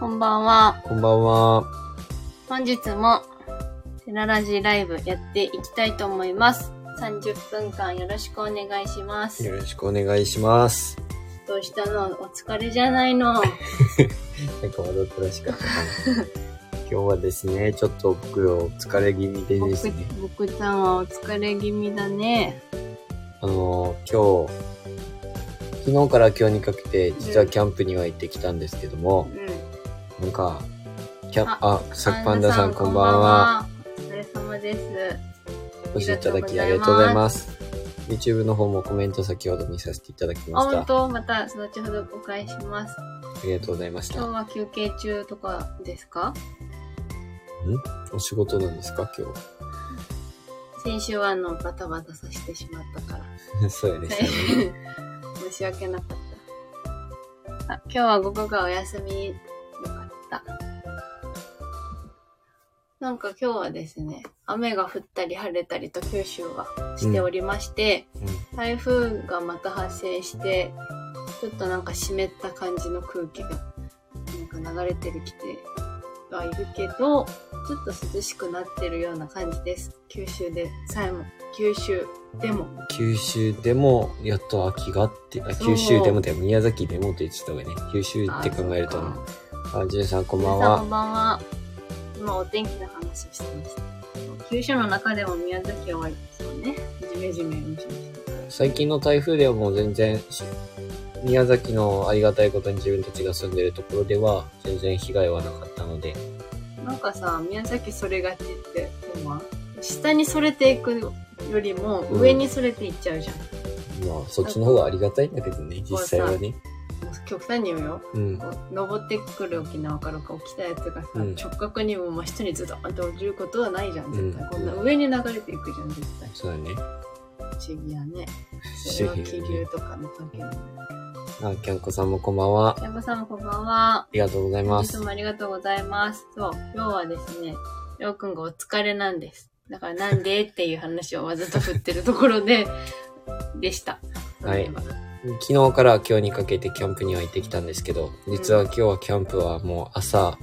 こんばんは。こんばんは。本日もテララジライブやっていきたいと思います。30分間よろしくお願いします。よろしくお願いします。どうしたの？お疲れじゃないの？なんかわざとらしかったかな。今日はですね、ちょっと僕お疲れ気味で僕ですね、僕ちゃんはお疲れ気味だね。あの、今日、昨日から今日にかけて、実はキャンプには行ってきたんですけどもう、ん。なんか、キャン、ああ、サクパンダさんこんばんは。。お疲れ様です。お越しいただきありがとうございます。YouTube の方もコメント先ほど見させていただきあ、ました。本当？また後ほどお返しします。ありがとうございました。今日は休憩中とかですか？お仕事なんですか？今先週はあの、バタバタさせてしまったから。日。そうですよね。申し訳なかった。あ、今日は午後がお休み。なんか今日はですね、雨が降ったり晴れたりと九州はしておりまして、うん台風がまた発生して、ちょっとなんか湿った感じの空気がなんか流れてきてはいるけど、ちょっと涼しくなってるような感じです。九州でさえも、九州でも。九州でも、やっと秋があって、あ九州でもでも宮崎でもと言ってた方がね。九州って考えるとあねそう。かあ、ジュンさんこんばん皆さんこは。んばんは。今お天気の話をしてました。九州の中でも宮崎は割とそうね、ジメジメムシムシとか。最近の台風ではもう全然し、宮崎のありがたいことに自分たちが住んでるところでは、全然被害はなかったので、なんかさ、宮崎それがちって、でも下にそれていくよりもうん上にそれていっちゃうじゃん。まあ、そっちの方がありがたいんだけどね、実際はね。極端に言うよ。うん。こう登ってくる沖縄からか来たやつがさ、うん直角にも真下にズドンと落ちることはないじゃん、絶対。うんこんな上に流れていくじゃん、絶対。そうだね。不思議やね。それは気流とかの関係。あ、キャンコさんもこんばんは。あ山さんもこんばんは。りがとうございますいつ。もありがとうございます。そう、今日はですね、りょうくんがお疲れなんです。だからなんでっていう話をわざと振ってるところで、でした。はい昨日から今日にかけてキャンプには行ってきたんですけど、実は今日はキャンプはもう朝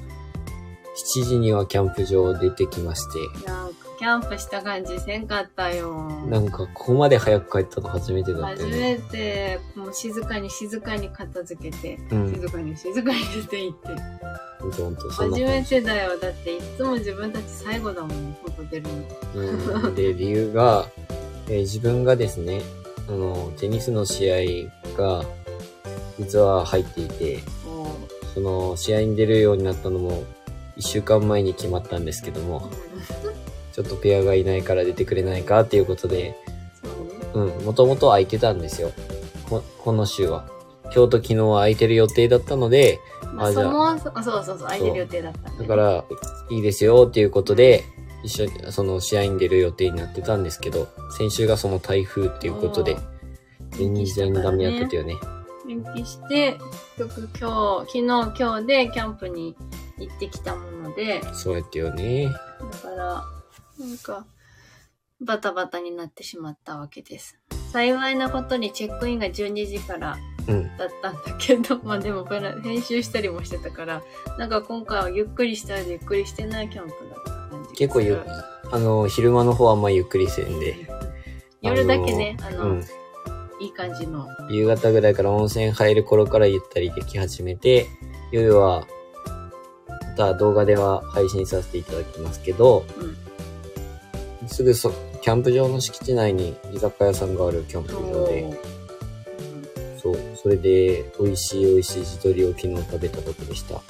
7時にはキャンプ場出てきまして、なんかキャンプした感じせんかったよ。なんかここまで早く帰ったの初めてだった初よね。めて、もう静かに静かに片付けて、うん静かに静かに出て行って。ほんとほんと、そんな初め感じ。てだよ。だっていつも自分たち最後だもん、外出るの。うん、で、理由が、えー自分がですね、あの、テニスの試合が、実は入っていて、その、試合に出るようになったのも、1週間前に決まったんですけども、ちょっとペアがいないから出てくれないかっていうことで、そうね。うん、もともと空いてたんですよ。ここの週は。今日と昨日は空いてる予定だったので、まあ、あじゃあそもそうそうそう、空いてる予定だったんで、だから、いいですよっていうことで、一緒に、その試合に出る予定になってたんですけど、先週がその台風っていうことで、全然ダメやったというね。延期して、結局今日、昨日今日でキャンプに行ってきたもので、そうやってよね。だから、なんか、バタバタになってしまったわけです。幸いなことにチェックインが12時からうん。だったんだけど、まあでもこれ編集したりもしてたから、なんか今回はゆっくりしたりゆっくりしてないキャンプだった感じ。結構ゆあの、昼間の方はあんまゆっくりせんで。夜だけね、あの、うん。いい感じの。夕方ぐらいから温泉入る頃からゆったりでき始めて、夜は、また動画では配信させていただきますけど、うん。すぐそ、キャンプ場の敷地内に居酒屋さんがあるキャンプ場で、そう、それで美味しい美味しい地鶏を昨日食べたとこでした。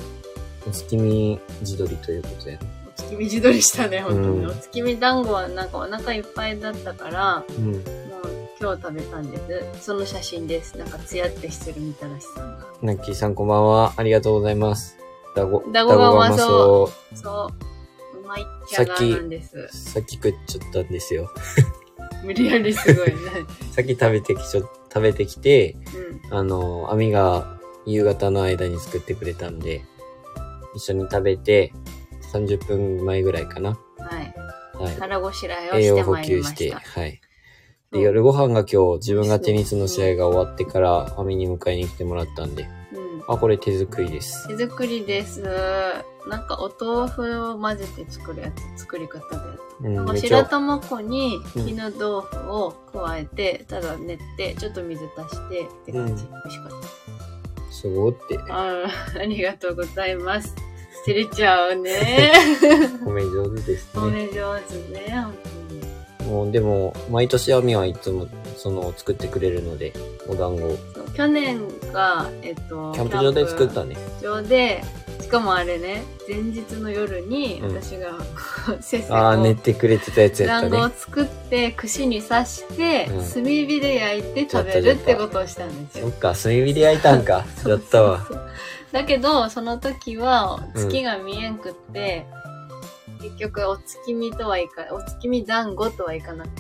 お月見地鶏ということで、お月見地鶏したね、本当に。うんお月見団子はなんかお腹いっぱいだったから、うん。もう今日食べたんです。その写真です。なんかツヤってしてるみたらしさんが。ナッキーさんこんばんは。ありがとうございます。ダゴ、ダゴがうまそそう。うまいっちゃがなんですう。。さっき食っちゃったんですよ。無理やりすごいね。さっき食べてきちょ、食べてきて、うん。あの、網が夕方の間に作ってくれたんで、一緒に食べて、30分前ぐらいかな。はい。はい。腹ごしらえを栄養補してまいり給して。はい。で、そう夜ご飯が今日自分がテニスの試合が終わってから網に迎えに来てもらったんで、うん。うん。あ、これ手作りです。手作りです。なんかお豆腐を混ぜて作るやつ、作り方で。うん、なんか白玉粉にうん絹豆腐を加えて、ただ練って、ちょっと水足してって感じ。うん美味しかった。すごいって。あーありがとうございます。照れちゃうね。米上手ですね。おめ上手ね、本当に。もう、でも、毎年アミはいつも、その、作ってくれるので、お団子去年が、えっと、キャンプ場で作ったね。場で、しかもあれね、前日の夜にうん私が、せっせとああ、練ってくれてたやつやったね。団子を作って、串に刺して、うん炭火で焼いて食べるってことをしたんですよ。そっか、炭火で焼いたんか。やったわ。そうそうそうだけど、その時は月が見えんくって、結局お月見とはいか、お月見団子とはいかなくっ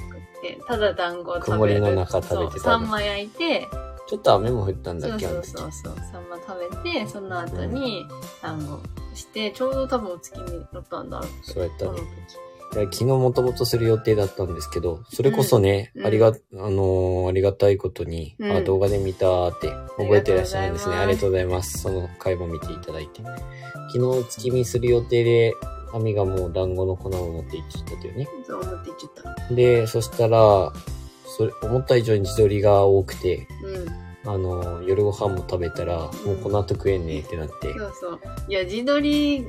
て、ただ団子を食べる。曇りの中食べてたそうサンマ焼いて、ちょっと雨も降ったんだっけ、あそうそう。そうそう、サンマ食べて、その後に団子して、ちょうど多分お月見だったんだろう。そうやったね昨日もともとする予定だったんですけど、それこそね、うんありが、あのーありがたいことに、うんあ、動画で見たーって覚えてらっしゃるんですね。あありがとうございます。その回も見ていただいて。昨日月見する予定で、アミがもう団子の粉を持って行ってきたというね。そう思って言っちゃった。で、そしたら、それ、思った以上に自撮りが多くて、うん。あのー夜ご飯も食べたら、もうこの後食えんねってなって。そうそう。いや、自撮り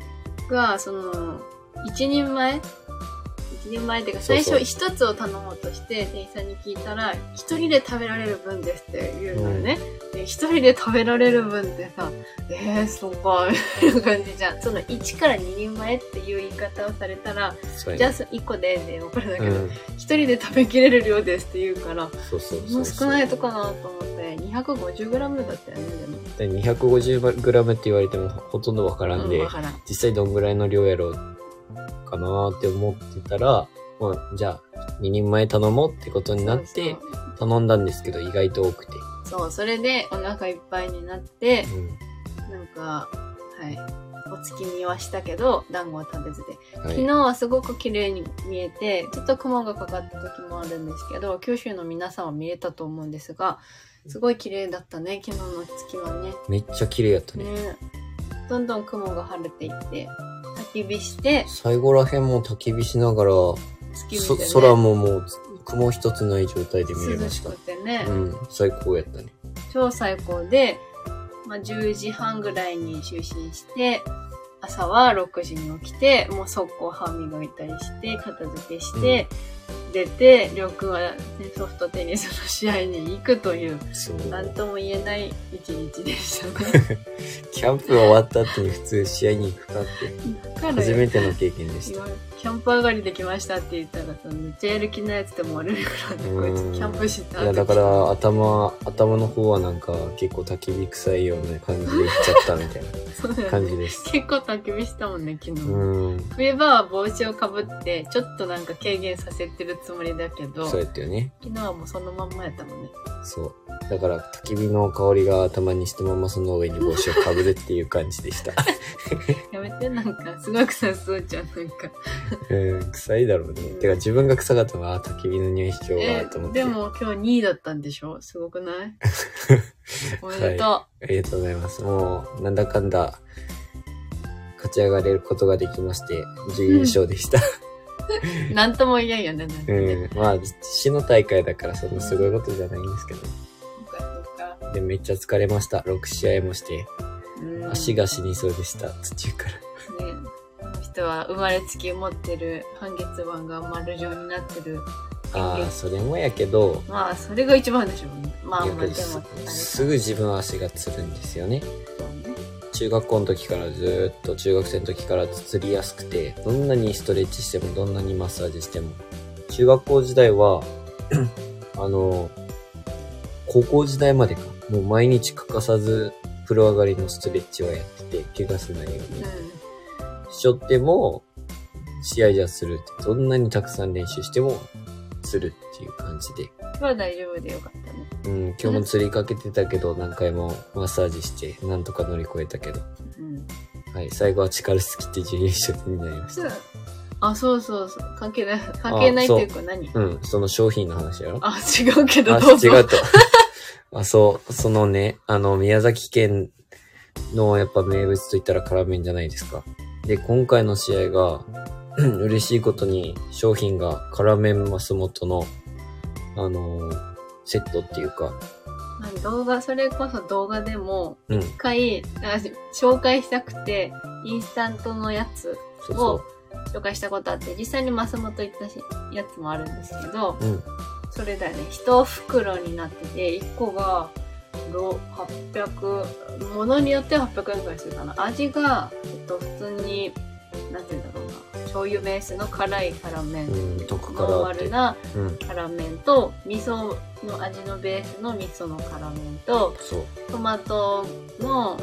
が、その、一人前一人前っていうか、最初一つを頼もうとして、店員さんに聞いたら、一人で食べられる分ですって言うのよね。で一人で食べられる分ってさ、えー、そうか、みたいな感じじゃん。その1から2人前っていう言い方をされたら。じゃあそ1個でで分かるんだけど、うん。一人で食べきれる量ですって言うから、そうそうもそうう少ないとかなと思って、250g だったよね、でも。で 250g って言われてもほとんどわからんで、うん、ん。実際どんぐらいの量やろうかなーって思ってたら、まあ、じゃあ、2人前頼もうってことになって、頼んだんですけど、意外と多くて。そうそれでお腹いっぱいになって、うなんか、はい。お月見はしたけど、団子は食べずで。昨日はすごく綺麗に見えて、ちょっと雲がかかった時もあるんですけど、九州の皆さんは見えたと思うんですが、すごい綺麗だったね、昨日の月はね。めっちゃ綺麗やったね。ねどんどん雲が晴れていって、焚き火して、最後らへんも焚き火しながら、ね。空ももう雲一つない状態で見れまし。涼したくてね。うん、最高やったね。超最高で、まあ、10時半ぐらいに就寝して、朝は6時に起きて、もう速攻歯磨いたりして、片付けして、出て、りょうくんはねソフトテニスの試合に行くという。なんとも言えない一日でしたね。キャンプ終わった後に普通試合に行くかって、初めての経験でした。キャンプ上がりできましたって言ったらさ、めっちゃやる気なやつでもあるからね、こいつキャンプしたいや、だから、頭、頭の方はなんか、結構焚き火臭いような感じで行っちゃったみたい そうだな感じです。結構焚き火したもんね、昨日。うん。冬場は帽子をかぶって、ちょっとなんか軽減させてるつもりだけど、そうやったよね。昨日はもうそのまんまやったもんね。そう。だから、焚き火の香りが頭にしたままその上に帽子をかぶるっていう感じでした。やめて、なんか、すごくさそうじゃん、なんか。うん、臭いだろうね。てか、自分が臭かったのは、あ焚き火の匂いしようえわと思って。でも今日2位だったんでしょ？すごくない？おめでとありがとうございます。もう、なんだかんだ、勝ち上がれることができまして、準優勝でした。う。なんとも言えんよね、なんかうね。ん。まあ、市の大会だから、そんなすごいことじゃないんですけど。そっかそっかで、めっちゃ疲れました。6試合もして、うん足が死にそうでした、途中から。ねこの人は生まれつき持ってる半月板が丸状になってる。ああ、それもやけど、まあ、それが一番でしょうね。まあ、まあ、でも、やっぱりすあれかすぐ自分は足がつるんですよね。中学校の時からずーっと中学生の時からつりやすくて、どんなにストレッチしても、どんなにマッサージしても。中学校時代は、あの、高校時代までか。もう毎日欠かさず、風呂上がりのストレッチはやってて、怪我しないように。しちょっても、試合じゃするって、どんなにたくさん練習しても、するっていう感じで。は大丈夫でよかったね。うん、今日も釣りかけてたけど、何回もマッサージして、なんとか乗り越えたけど。うん。はい、最後は力尽きて準優勝になりました。あ、そうそうそう。関係ない。関係ないっていうか何？うん、その商品の話やろ？あ違うけど、あ、どうぞ。違うと。あ、そう、そのね、あの、宮崎県のやっぱ名物といったら辛麺じゃないですか。で、今回の試合が、嬉しいことに商品が辛麺マス元の、あのーセットっていうか、まあ動画、それこそ動画でも、うん。一回、あ紹介したくて、インスタントのやつそうそ紹介したことあって、実際にマスモといったしやつもあるんですけど、う。うん。それだよね、一袋になってて、一個が、ろ800、ものによっては800円くらいするかな。味が、えっと、普通に、なんて言うんだろうな、醤油ベースの辛い辛麺、うん、特辛ノ。ルなうん。辛麺と、味噌の味のベースの味噌の辛麺と。トマトの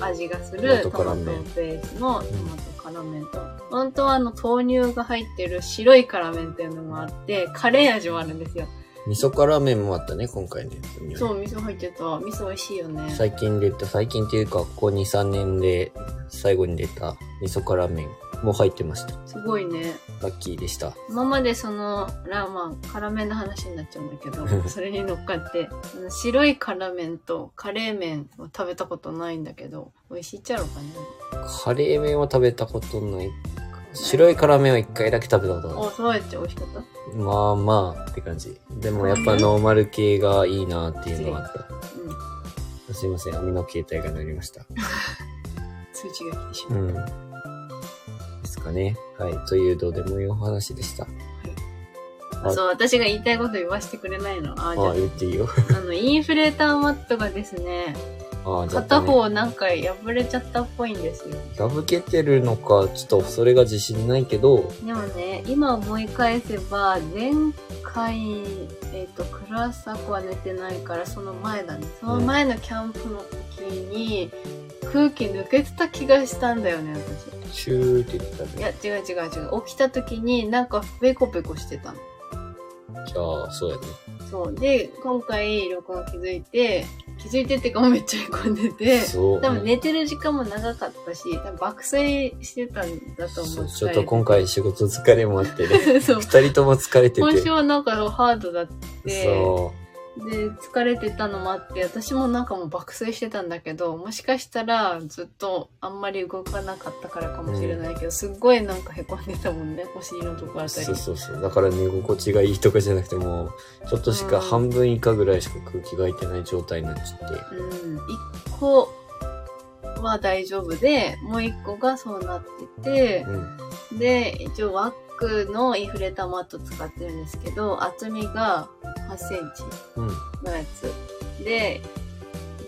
味がすトるトマトベースのトマト辛麺と、本当はあの豆乳が入ってる白い辛麺っていうのもあって、カレー味もあるんですよ。味噌辛麺もあったね、今回ね。そう、味噌入ってた。味噌美味しいよね。最近出た、最近っていうか、ここ2、3年で最後に出た味噌辛麺も入ってました。すごいね。ラッキーでした。今までその、ラーマン、辛麺の話になっちゃうんだけど、それに乗っかって、あの白い辛麺とカレー麺を食べたことないんだけど、美味しいっちゃろうかね。カレー麺は食べたことない。白い辛麺は一回だけ食べたことある。お、そうやって美味しかった？まあまあって感じ。でもやっぱノーマル系がいいなっていうのはあった。うん。すいません、網の携帯が鳴りました。通知が来てしまう。うん。ですかね。はい。というどうでもいいお話でした。あそう、私が言いたいこと言わせてくれないの？あ、じゃああ、言っていいよ。あ、あの、インフレーターマットがですね、ああ、じゃあ、ね、片方なんか破れちゃったっぽいんですよ。破けてるのか、ちょっとそれが自信ないけど、でもね、今思い返せば、前回、えっ、と、クラサコは寝てないから、その前だね。その前のキャンプの時に、空気抜けてた気がしたんだよね、私。シューって言ってたいやね。、違う違う違う。起きた時になんかペコペコしてたの。じゃあ、そうやね。そう。で、今回、録音気づいて、気づいてってかめっちゃ寝込んでて、そう。多分寝てる時間も長かったし、多分爆睡してたんだと思そうちょっと今回仕事疲れもあってね。そう。二人とも疲れてて。今週はなんかハードだって、そで、疲れてたのもあって、私もなんかもう爆睡してたんだけど、もしかしたらずっとあんまり動かなかったからかもしれないけど、すっごいなんか凹んでたもんね、お尻のとこあう。たり。そうそうそう。だから寝心地がいいとかじゃなくてもう、ちょっとしかうん半分以下ぐらいしか空気が入ってない状態になっちゃって。うん、一個は大丈夫で、もう一個がそうなってて、うん。で、一応ワックのインフレーターマット使ってるんですけど、厚みが8センチうん。のやつ。で、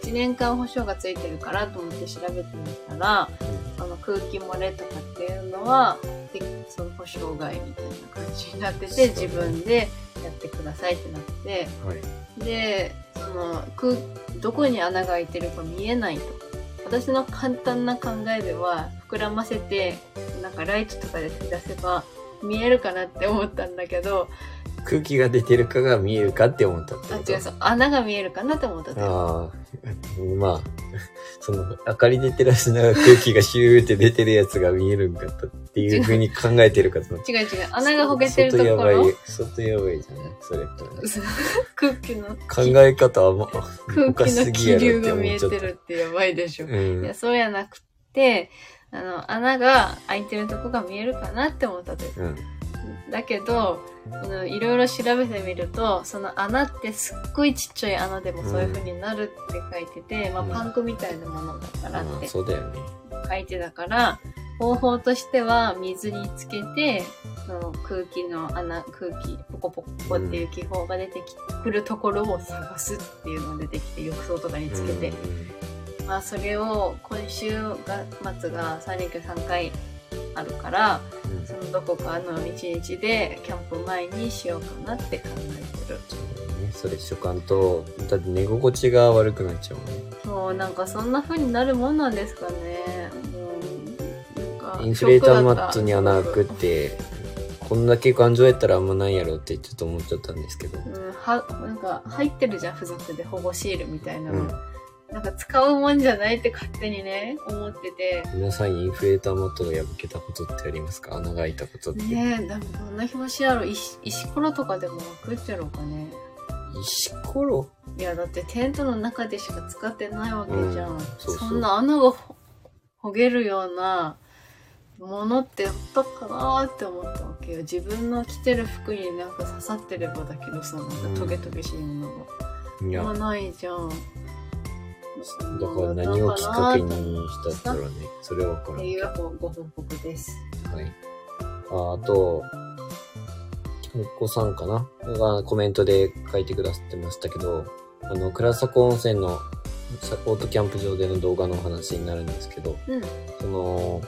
1年間保証がついてるからと思って調べてみたら、その空気漏れとかっていうのは、でその保証外みたいな感じになってて、自分でやってくださいってなって、はい。で、その空、どこに穴が開いてるか見えないと。私の簡単な考えでは、膨らませて、なんかライトとかで照らせば見えるかなって思ったんだけど、空気が出てるかが見えるかって思ったってあ、違う、そう、穴が見えるかなって思ったって。ああ、まあ、その、明かりで照らしながら空気がシューって出てるやつが見えるんかっていう風に考えてるかと。違う違う、穴がほげてるところ、外やばい、外やばいじゃない？それって。空気の、考え方はもう、空気の気流が見えてるってやばいでしょ。うん。いや、そうやなくて、あの、穴が開いてるとこが見えるかなって思ったという。うん。だけど、いろいろ調べてみると、その穴ってすっごいちっちゃい穴でもそういう風になるって書いてて、まあうんパンクみたいなものだからまあって。書いてたから、方法としては水につけて、その空気の穴、空気、ポコポコポコっていう気泡が出てきくるところを探すっていうのが出てきて、浴槽とかにつけて、まあそれを今週が末が3連休3回あるから、うん。うんそのどこかの一日でキャンプ前にしようかなって考えてる。それしとかんと、だって寝心地が悪くなっちゃうもんね。そう、なんかそんな風になるもんなんですかね。もう、なんか。インフレーターマットに穴開くって、こんだけ感情やったらあんまないやろってちょっと思っちゃったんですけど。うん、は、なんか入ってるじゃん、付属で保護シールみたいなの。うんなんか使うもんじゃないって勝手にね、思ってて。皆さんインフレーターマットが破けたことってありますか？穴が開いたことって。ねえ、でもどんな表紙やろ？石、石ころとかでも開くっちゃろうかね。石ころ？いや、だってテントの中でしか使ってないわけじゃん。うんそうそんな穴がほほげるようなものってあったかなーって思ったわけよ。自分の着てる服になんか刺さってればだけどさ、なんかトゲトゲしいものが。いや、まあないじゃん。だから何をきっかけにしたんだろうね。それはわからんけっていうご報告です。ど。はい。ああと、お子さんかな？がコメントで書いてくださってましたけど、あの、倉迫温泉のさオートキャンプ場での動画の話になるんですけど、うん。その、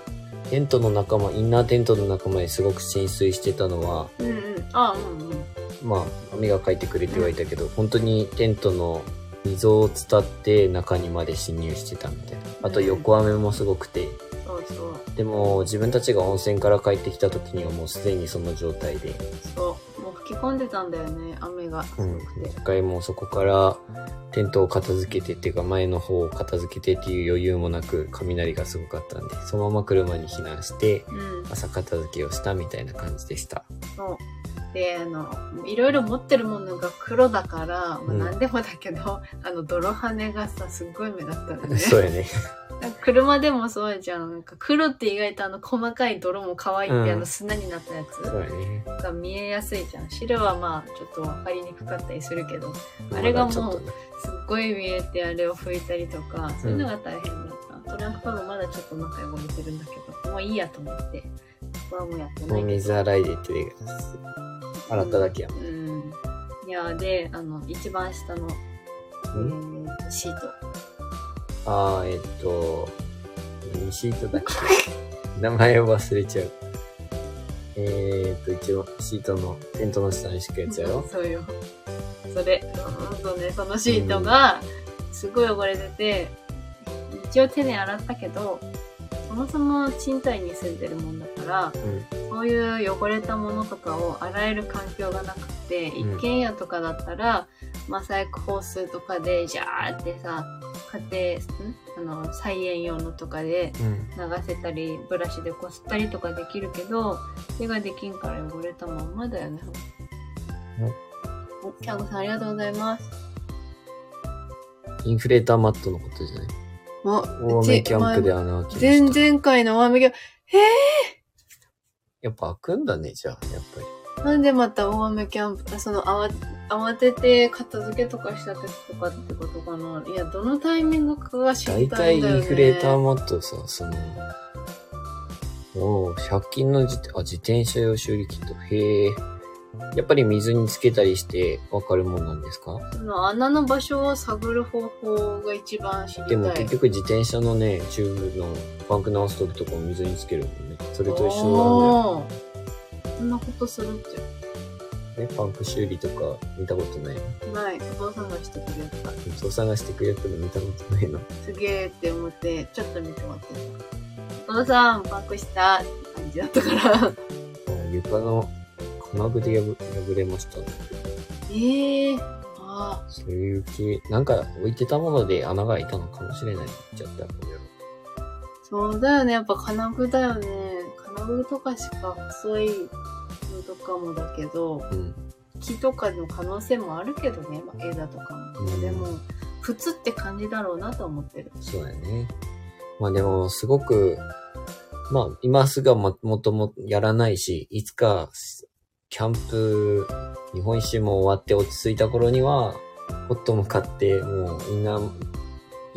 テントの仲間、インナーテントの仲間にすごく浸水してたのは、うんうん。あうんうん。まあ、アミが書いてくれてはいたけど、本当にテントの溝を伝って中にまで侵入してたみたいな。あと横雨もすごくて、そうそう。でも自分たちが温泉から帰ってきた時にはもうすでにその状態で、そう。もう吹き込んでたんだよね、雨がすうんごくて。。一回もうそこからテントを片付けてっていうか前の方を片付けてっていう余裕もなく雷がすごかったんで、そのまま車に避難してうん。朝片付けをしたみたいな感じでした。そう。で、あの、いろいろ持ってるものが黒だから、まあ、うん何でもだけど、あの、泥跳ねがさ、すっごい目立ったんだね。そうやね。車でもそうじゃん。なんか黒って意外とあの、細かい泥も可愛いって、うんあの、砂になったやつ。が見えやすいじゃん。白はまあ、ちょっと分かりにくかったりするけど、あれがもうすっごい見えてあれを拭いたりとか、そういうのが大変だった。トランクパまだちょっと中汚れてるんだけど、もういいやと思って、ここはもうやってもないけど。う水洗いで手で洗っただけやもん。うん。いや、で、あの、一番下の、ん？ーと、シート。あー、えっと、何シートだっけ？名前を忘れちゃう。えーっと、一応、シートの、テントの下に敷くやつやろ？そうよ。それ、うんとね、そのシートが、すごい汚れてて、一応手で洗ったけど、そもそも賃貸に住んでるもんだから、うん。そういう汚れたものとかを洗える環境がなくて、うん一軒家とかだったら、マサイクホースとかで、ジャーってさ、家庭、ん？あの、菜園用のとかでうん。流せたり、ブラシでこすったりとかできるけど、それができんから汚れたまんまだよね。お、キャンゴさんありがとうございます。インフレーターマットのことじゃない？あ、大雨キャンプで穴開きま前した。々回の大雨キャンやっぱ開くんだね、じゃあ、やっぱり。プ、なんでまた大雨キャンプ、あその慌慌てて片付けとかした時とかってことかないや、どのタイミングかが知大りた体イいんだよね。ンフレーターマットさ、その、おう100均の自あ自転車用修理キット。へえ。やっぱり水につけたりしてわかるもんなんですか？その穴の場所を探る方法が一番知りたい。でも結局自転車のね、チューブのパンク直す時とかも水につけるもんね。それと一緒おーそんなことするってなんだよ。ね、パンク修理とか見たことないの？ない。お父さんがしてくれた。お父さんがしてくれたの見たことないの？すげーって思って、ちょっと見てもらってた。お父さん、パンクしたって感じだったから。あ床の金具で破破れましたね。ええー。あそういう系、なんか置いてたもので穴が開いたのかもしれない。ちゃったこれはあ、そうだよね。やっぱ金具だよね。金具とかしか細いのとかもだけど、うん。木とかの可能性もあるけどね。まあ、枝とかも。うんでも、普通って感じだろうなと思ってる。そうだよね。まあでも、すごく、まあ、今すぐはももともやらないし、いつか、キャンプ、日本一周も終わって落ち着いた頃には、ホットも買って、もう、インナ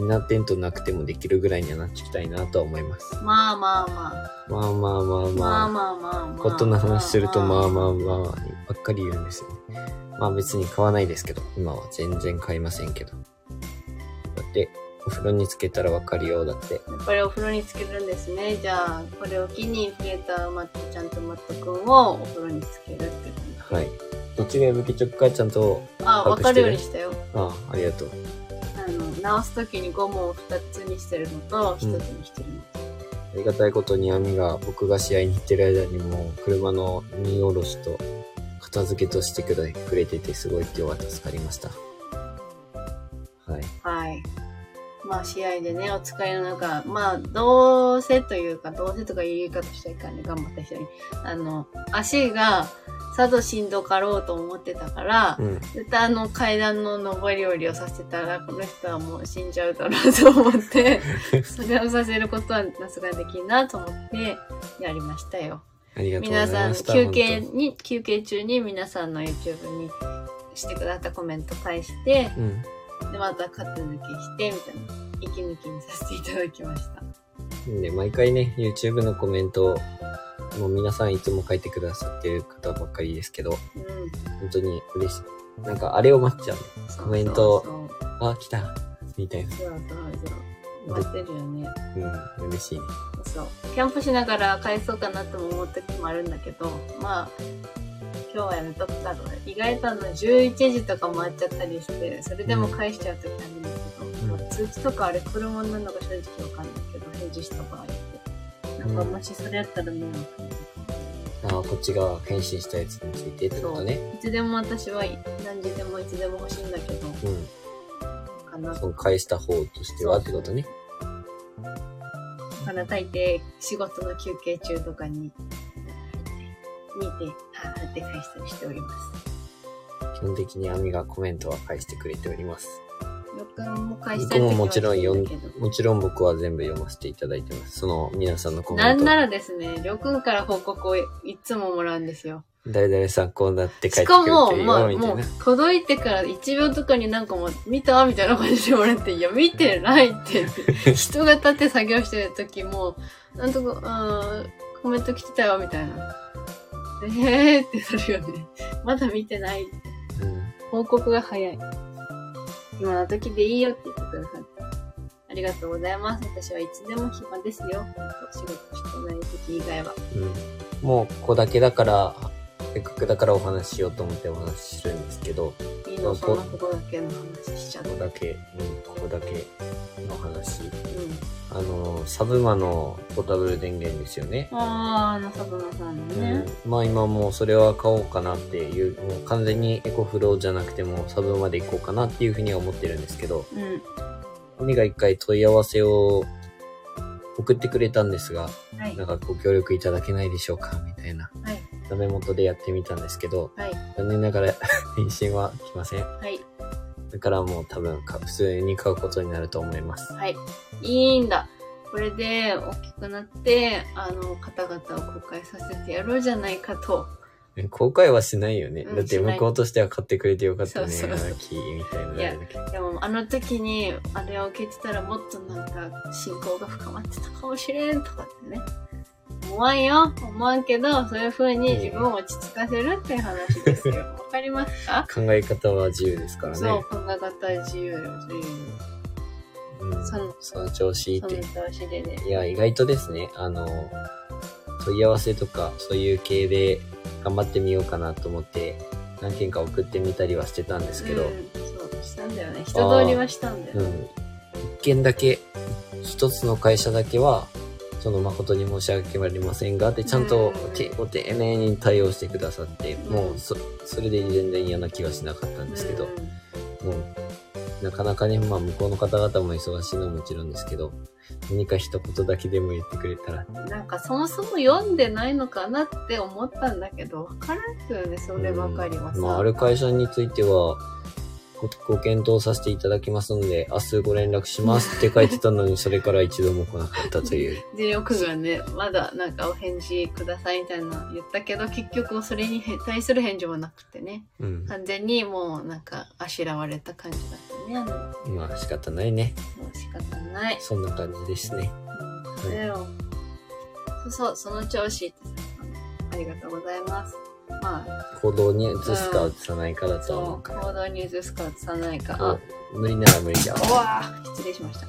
ー、インナーテントなくてもできるぐらいにはなっていきたいなとは思います。まあまあまあ。まあまあまあまあまあ。まあまあまあ。ホットな話すると、まあまあまあ、ばっかり言うんですよね。まあ別に買わないですけど、今は全然買いませんけど。だって、お風呂につけたらわかるよ、だって。やっぱりお風呂につけるんですね。じゃあ、これを機にフレーターマットちゃんとマットくんをお風呂につけるって感はい。どっちがやぶきちょっかちゃんと、じ。あ、わかるようにしたよ。ああ、ありがとう。直すときにゴムを2つにしてるのと、1つにしてるの。ありがたいことに、アミが僕が試合に行ってる間にも、車の荷下ろしと、片付けとしてくれくれてて、すごい今日は助かりました。はい。はい。まあ、試合でね、お疲れの中、まあ、どうせというか、どうせとか言い方したいからね、頑張った人に。あの、足が、さぞしんどかろうと思ってたから、うん。絶対あの階段の上り下りをさせたら、この人はもう死んじゃうだろうと思って、それをさせることはなすができんなと思って、やりましたよ。皆さん。休憩本に、休憩中に皆さんの YouTube にしてくださったコメント返して、当うん。で、また片付けして、みたいな、息抜きにさせていただきました。で、毎回ね、YouTube のコメント、もう皆さんいつも書いてくださってる方ばっかりですけど、うん。本当に嬉しい。なんかあれを待っちゃう。コメントあ、来たみたいな。そうそうそう。待ってるよね。うん、嬉しいね。そう。キャンプしながら返そうかなとも思った時もあるんだけど、まあ、今日はやめとくかとか、意外とあの11時とか回っちゃったりして、それでも返しちゃう時あるんだけど、うんまあ通知とかあれ来るもんなのか正直わかんないけど、返事した場合って。なんかもしそれやったら迷惑かあこっちが返信したやつについてってことね。いつでも私は何時でもいつでも欲しいんだけど、うん。かな。その返した方としてはってことね。から大抵仕事の休憩中とかに見て、って返したりしております。基本的にアミがコメントは返してくれております。よくんも返した僕ももちろん読んもちろん僕は全部読ませていただいてます。その皆さんのコメント。なんならですね、りょうくんから報告をいつももらうんですよ。誰々さんこうなって帰っしてかくるよ、まあ、もうみたいな。、届いてから1秒とかになんかもう、見たみたいな感じでもらって、いや、見てないって。人が立って作業してる時も、なんとか、あーコメント来てたよ、みたいな。えーってなるよね。まだ見てない。うん報告が早い。今の時でいいよって言ってくださって。ありがとうございます。私はいつでも暇ですよ。仕事してない時以外は。うんもうここだけだから、せっかくだからお話ししようと思ってお話しするんですけど、いいの、そんなここだけの話しちゃっこて。こだけ、うん、ここだけの話。うん。あの、サブマのポータブル電源ですよね。あー、あの、サブマさんのね。うん、まあ今もうそれは買おうかなっていう、もう完全にエコフローじゃなくてもサブまで行こうかなっていうふうには思ってるんですけど、うん。鬼が一回問い合わせを送ってくれたんですが、はいなん。かご協力いただけないでしょうかみたいな。はい。ダメ元でやってみたんですけど、はい。残念ながら 返信は来ません。はい。だからもう多分か普通に買うことになると思います。はい。いいんだ。これで大きくなって、あの、方々を公開させてやろうじゃないかと。え公開はしないよね。うんだって向こうとしては買ってくれてよかったね、そうそうそうみたいなのあれだけど。でも、あの時に、あれを受けてたらもっとなんか、信仰が深まってたかもしれんとかってね。思わんよ。思わんけど、そういう風に自分を落ち着かせるっていう話ですよ。わかりますか？考え方は自由ですからそうね。、考え方は自由よ、自由。うん、そのその調子っそのて。調子でね。いや、意外とですね、あの、問い合わせとか、そういう系で頑張ってみようかなと思って、何件か送ってみたりはしてたんですけど、うん、そう、したんだよね。人通りはしたんだよね。うん。一件だけ、一つの会社だけは、その誠に申し訳ありませんが、で、ちゃんとご丁寧に対応してくださって、うん。もうそ、それで全然嫌な気はしなかったんですけど、うん。もう、なかなかね、まあ向こうの方々も忙しいのはもちろんですけど、何か一言だけでも言ってくれたら、なんかそもそも読んでないのかなって思ったんだけど、わからんすよね、そればかりはさ。まあ、ある会社については、ごご検討させていただきますので、明日ご連絡しますって書いてたのに、それから一度も来なかったという。で、よくがね、まだなんかお返事くださいみたいなの言ったけど、結局それにへ対する返事もなくてね、うん。完全にもうなんかあしらわれた感じだったね、まあ仕方ないね。う仕方ない。そんな感じですね。うん。そうそう、その調子ってさ、ありがとうございます。まあ、行動に移すか移さないかだと思そうう、から。行動に移すか移さないか。無理なら無理だわ。うわぁ失礼しました。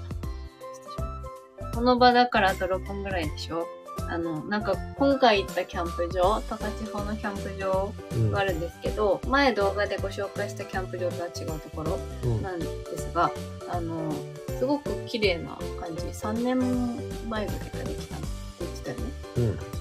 この場だからあと6分ぐらいでしょあの、なんか今回行ったキャンプ場、高千穂のキャンプ場うんがあるんですけど、前動画でご紹介したキャンプ場とは違うところうんなんですが、あの、すごく綺麗な感じ。3年前ぐらいからできた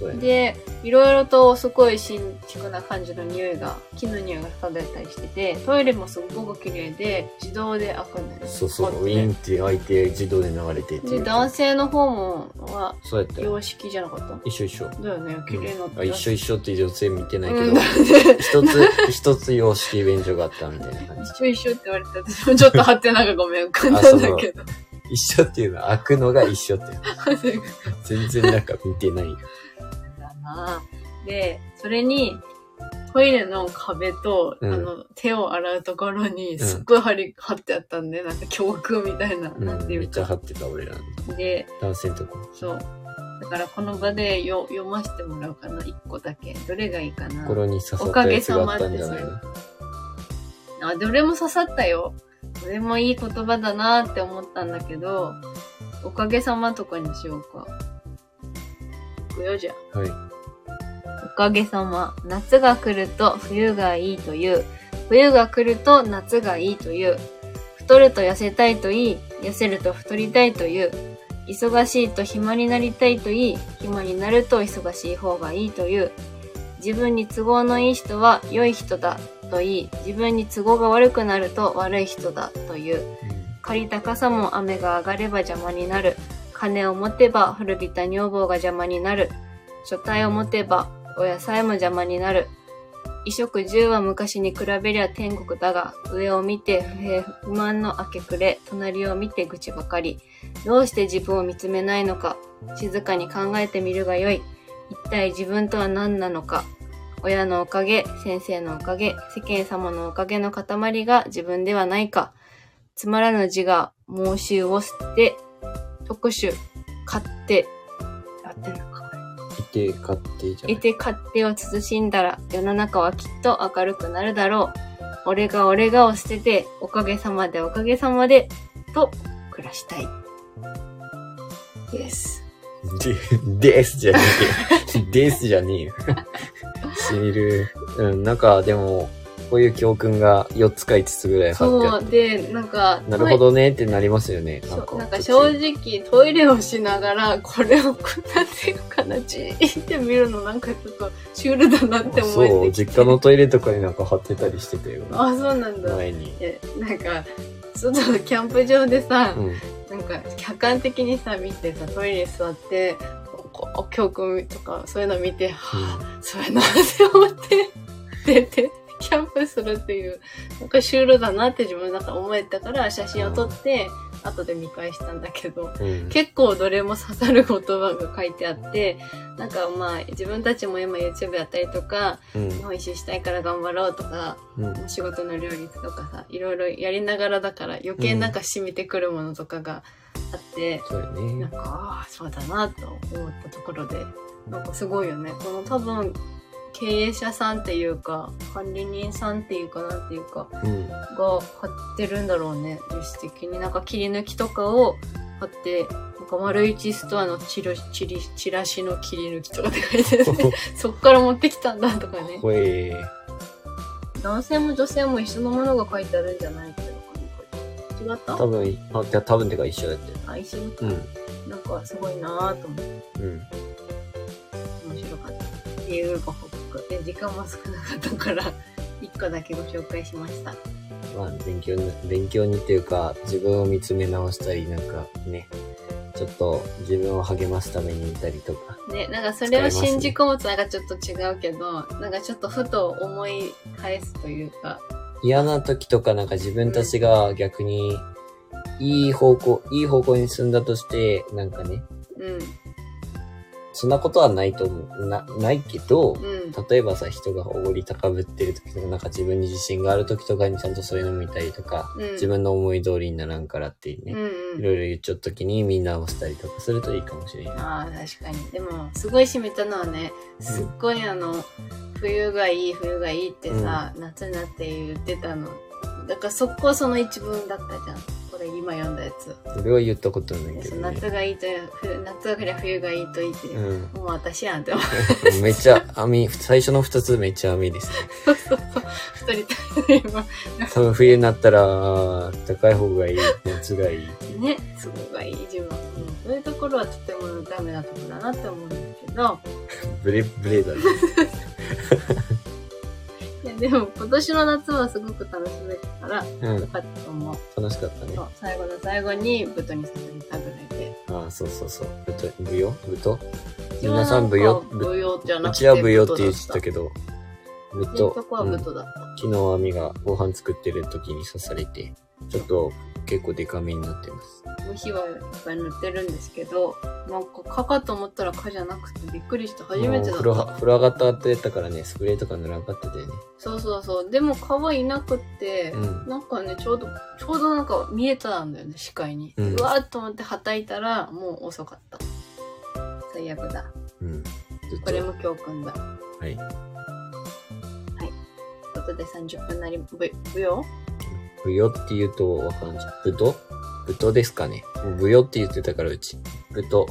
で、いろいろとすごい新築な感じの匂いが、木の匂いが漂ったりしてて、トイレもすごく綺麗で、自動で開くんだよね。そうそう、ウィンって開いて自動で流れてで、う。男性の方も、は、そうやったよ。洋式じゃなかった？一緒一緒。だよね、綺麗なあ一緒一緒って女性見てないけど、うん一つ、一つ洋式便所があったみたいな感じ。一緒一緒って言われて、私もちょっと貼ってなんかごめん、浮かんだんだけど。一緒っていうのは開くのが一緒って。全然なんか見てない。だなで、それに、トイレの壁と、うんあの、手を洗うところに、すっごい貼り、貼ってあったんで、なんか教訓みたいな、うん、なんていうか。めっちゃ張ってた俺らの。で、男性のとこ。そう。だからこの場でよ読ませてもらおうかな、一個だけ。どれがいいかな。心に刺さったやつがあったんじゃないの？あ、どれも刺さったよ。どれもいい言葉だなって思ったんだけど、おかげさまとかにしようか。いくよじゃあ。はい。おかげさま。夏が来ると冬がいいという。冬が来ると夏がいいという。太ると痩せたいと言い、痩せると太りたいという。忙しいと暇になりたいと言い、暇になると忙しい方がいいという。自分に都合のいい人は良い人だと言い、自分に都合が悪くなると悪い人だという。借りた傘も雨が上がれば邪魔になる。金を持てば古びた女房が邪魔になる。書体を持てばお野菜も邪魔になる。衣食住は昔に比べりゃ天国だが、上を見て不平不満の明け暮れ、隣を見て愚痴ばかり。どうして自分を見つめないのか、静かに考えてみるがよい。一体自分とは何なのか。親のおかげ、先生のおかげ、世間様のおかげの塊が自分ではないか。つまらぬ字が猛襲を捨て、特殊、買って、やってんのかこれ。いて、買ってじゃないいて勝手を慎んだら世の中はきっと明るくなるだろう。俺が俺がを捨てて、おかげさまでおかげさまで、と暮らしたい。です。で、ですじゃねえよ。ですじゃねえよ。しみる。うん、なんかでも、こういう教訓が4つか5つぐらい貼ってあそう。で、なんか、なるほどねってなりますよね。そうなんか途正中直トイレをしながらこれをなんていうかなじーって見るのなんかちょっとシュールだなって思そう、えてきて実家のトイレとかになんか貼ってたりしてたよ。あそうなんだ前に。えなんか外のキャンプ場でさ、うん。なんか客観的にさ見てさトイレ座ってこう教訓とかそういうの見てはあそうやなって思って出てキャンプするっていうなんかシュールだなって自分の中思えたから写真を撮って後で見返したんだけどうん。結構どれも刺さる言葉が書いてあってなんかまあ自分たちも今 YouTube やったりとかうん。日本一周したいから頑張ろうとかうん。仕事の両立とかさいろいろやりながらだから余計なんか染みてくるものとかがあって、そうよね。なんかああそうだなと思ったところでなんかすごいよねこの多分経営者さんっていうか管理人さんっていうかなんていうかうん。が貼ってるんだろうね自主的になんか切り抜きとかを貼ってなんか丸一ストアのチラチリチラシの切り抜きとかって書いてるね そっから持ってきたんだとかね男性も女性も一緒のものが書いてあるんじゃないっていうのかな違った？多分、あ、じゃあ多分てか一緒だったよ。あ、一緒にうん。なんかすごいなぁと思ってうん。面白かったっていうご報告で時間も少なかったから 一個だけご紹介しました。まあ、勉強に、勉強にっていうか、自分を見つめ直したり、なんかね、ちょっと自分を励ますために見たりとか。ねなんかそれを信じ込むとなんかちょっと違うけどなんかちょっとふと思い返すというか。嫌な時とかなんか自分たちが逆に、いい方向、いい方向に進んだとして、なんかね、うんそんなことはないと思う。な、ないけど、うん。例えばさ、人がおごり高ぶってる時とか、なんか自分に自信がある時とかにちゃんとそういうの見たりとか、うん。自分の思い通りにならんからっていううね、んうん。いろいろ言っちゃった時にみんなをしたりとかするといいかもしれない。ああ確かに。でもすごい締めたのはねすっごいあの冬がいい冬がいいってさ、夏になって言ってたの。だからそこその一文だったじゃんこ俺今読んだやつ。俺は言ったことないけそうどね。夏がいいと、冬夏が来りゃ冬がいいといいって。うん。もう私やんって思う。めっちゃ網、最初の二つめっちゃ網ですね。太りたい。今。多分冬になったら、高い方がいい、夏がいい。ね、そこがいい自分。うんそういうところはとてもダメなところだなって思うんだけど、ブレブレだね。でも今年の夏はすごく楽しめたから、うん。よかったと思う。楽しかったねそ。う最後の最後にブトにさせたぐらいで。ああ、そうそうそう。ぶと、ぶよぶと皆さんぶよぶブヨじゃなくて。うちはぶよって言ってたど。けど、ぶとと、とこはうんブトだった。昨日アミがご飯作ってる時に刺されて、ちょっと結構デカめになってます。虫はいっぱい塗ってるんですけど、なんか蚊かと思ったら蚊じゃなくてびっくりして初めてだった。風呂上がった後やったからね、スプレーとか塗らなかったでね。そうそうそう。でも蚊はいなくって、うん。なんかね、ちょうど、ちょうどなんか見えたんだよね、視界に。ううんわーっと思ってはたいたら、もう遅かった。最悪だ。うん。これも教訓だ。はい。ということで30分なり、ぶ、ぶよぶよって言うとわかんない。ぶとぶとですかね。ぶよって言ってたからうち。ぶと。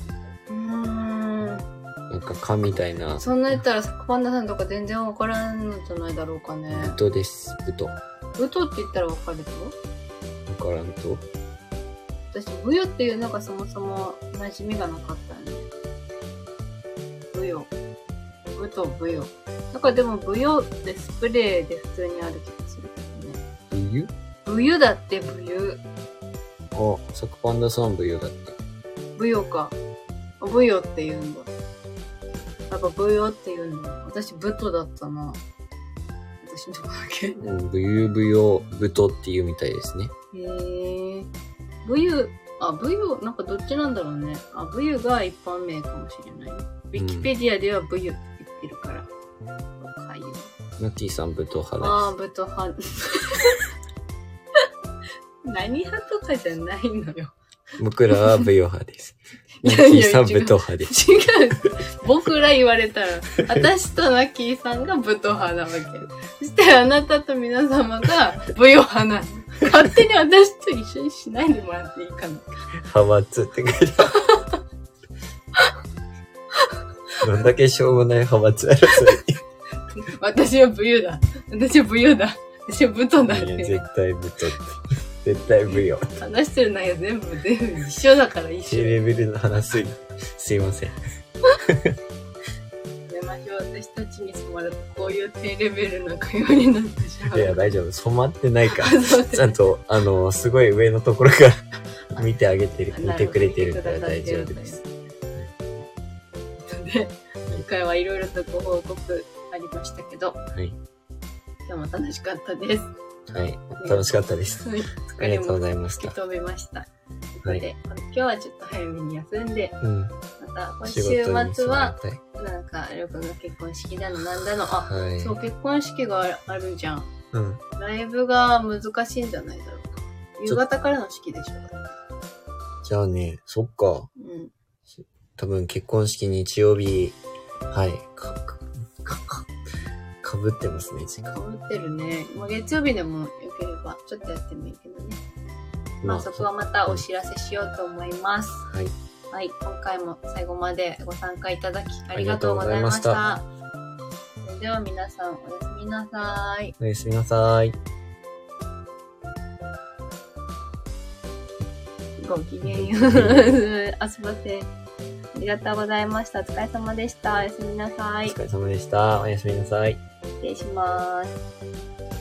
うーん。なんか蚊みたいな。そんな言ったら、サクパンダさんとか全然わからんのじゃないだろうかね。ぶとです。ぶと。わぶとって言ったらわかるとからんと。私、ブヨっていうのがそもそも馴染みがなかったね。ブヨ。ブとブヨ。なんかでもブヨってスプレーで普通にある気がするけどね。ぶゆブユだってブユ。あ、サクパンダさんぶよだって。ブヨか。あブヨって言うんだ。やっぱブヨって言うんだ。私ブトだったな。私のとこだけ。へ うん、ぶゆぶよ、ぶとっていうみたいですね。え。ブユ、あ、ブユ、なんかどっちなんだろうね。あ、ブユが一般名かもしれないね。ウィキペディアではブユって言ってるから。かゆいナッティさんぶと派ああ、でブト派。何派とかじゃないのよ。す。僕らはぶよ派です。いナッテやいやィさんぶと派です。違う。僕ら言われたら、私とナッキーさんがブト派なわけ。そしてあなたと皆様がブヨ派なの。勝手に私と一緒にしないでもらっていいかな。派閥って書いてある。どんだけしょうもない派閥争 私はブユだ。私はブユだ。私はブトだ。絶対ぶとって。絶対ぶよ。話してる内容全部全部一緒だから一緒。低レベルの話すすいません。やめましょう。私たちに染まるとこういう低レベルな会話になってしまう。いや、大丈夫。染まってないから。そうちゃんと、あの、すごい上のところから見てあげてる、見てくれてるから大丈夫です。で、今回はいろいろとご報告ありましたけど、はい。今日も楽しかったです。はい。楽しかったです。はい。ありがとうございました。止めました。とはいで、今日はちょっと早めに休んで、うん。また今週末は、なんか、りょうくんが結婚式だのなんだの、あ。はい。そう、結婚式があるじゃん。うん。ライブが難しいんじゃないだろうか。夕方からの式でしょ。じゃあね、そっか。うん。多分結婚式日曜日、はい。か、か、か、か、かぶってますね、時間。かぶってるね。まあ、月曜日でもよければ、ちょっとやってもいいけどね。まあ、そこはまたお知らせしようと思います。はい。はい、今回も最後までご参加いただきありがとうございました。あそれでは皆さんおやすみなさい。おやすみなさい。ごきげんよう。あすばせ。ありがとうございました。お疲れ様でした。おやすみなさい。お疲れ様でした。おやすみなさい。失礼します。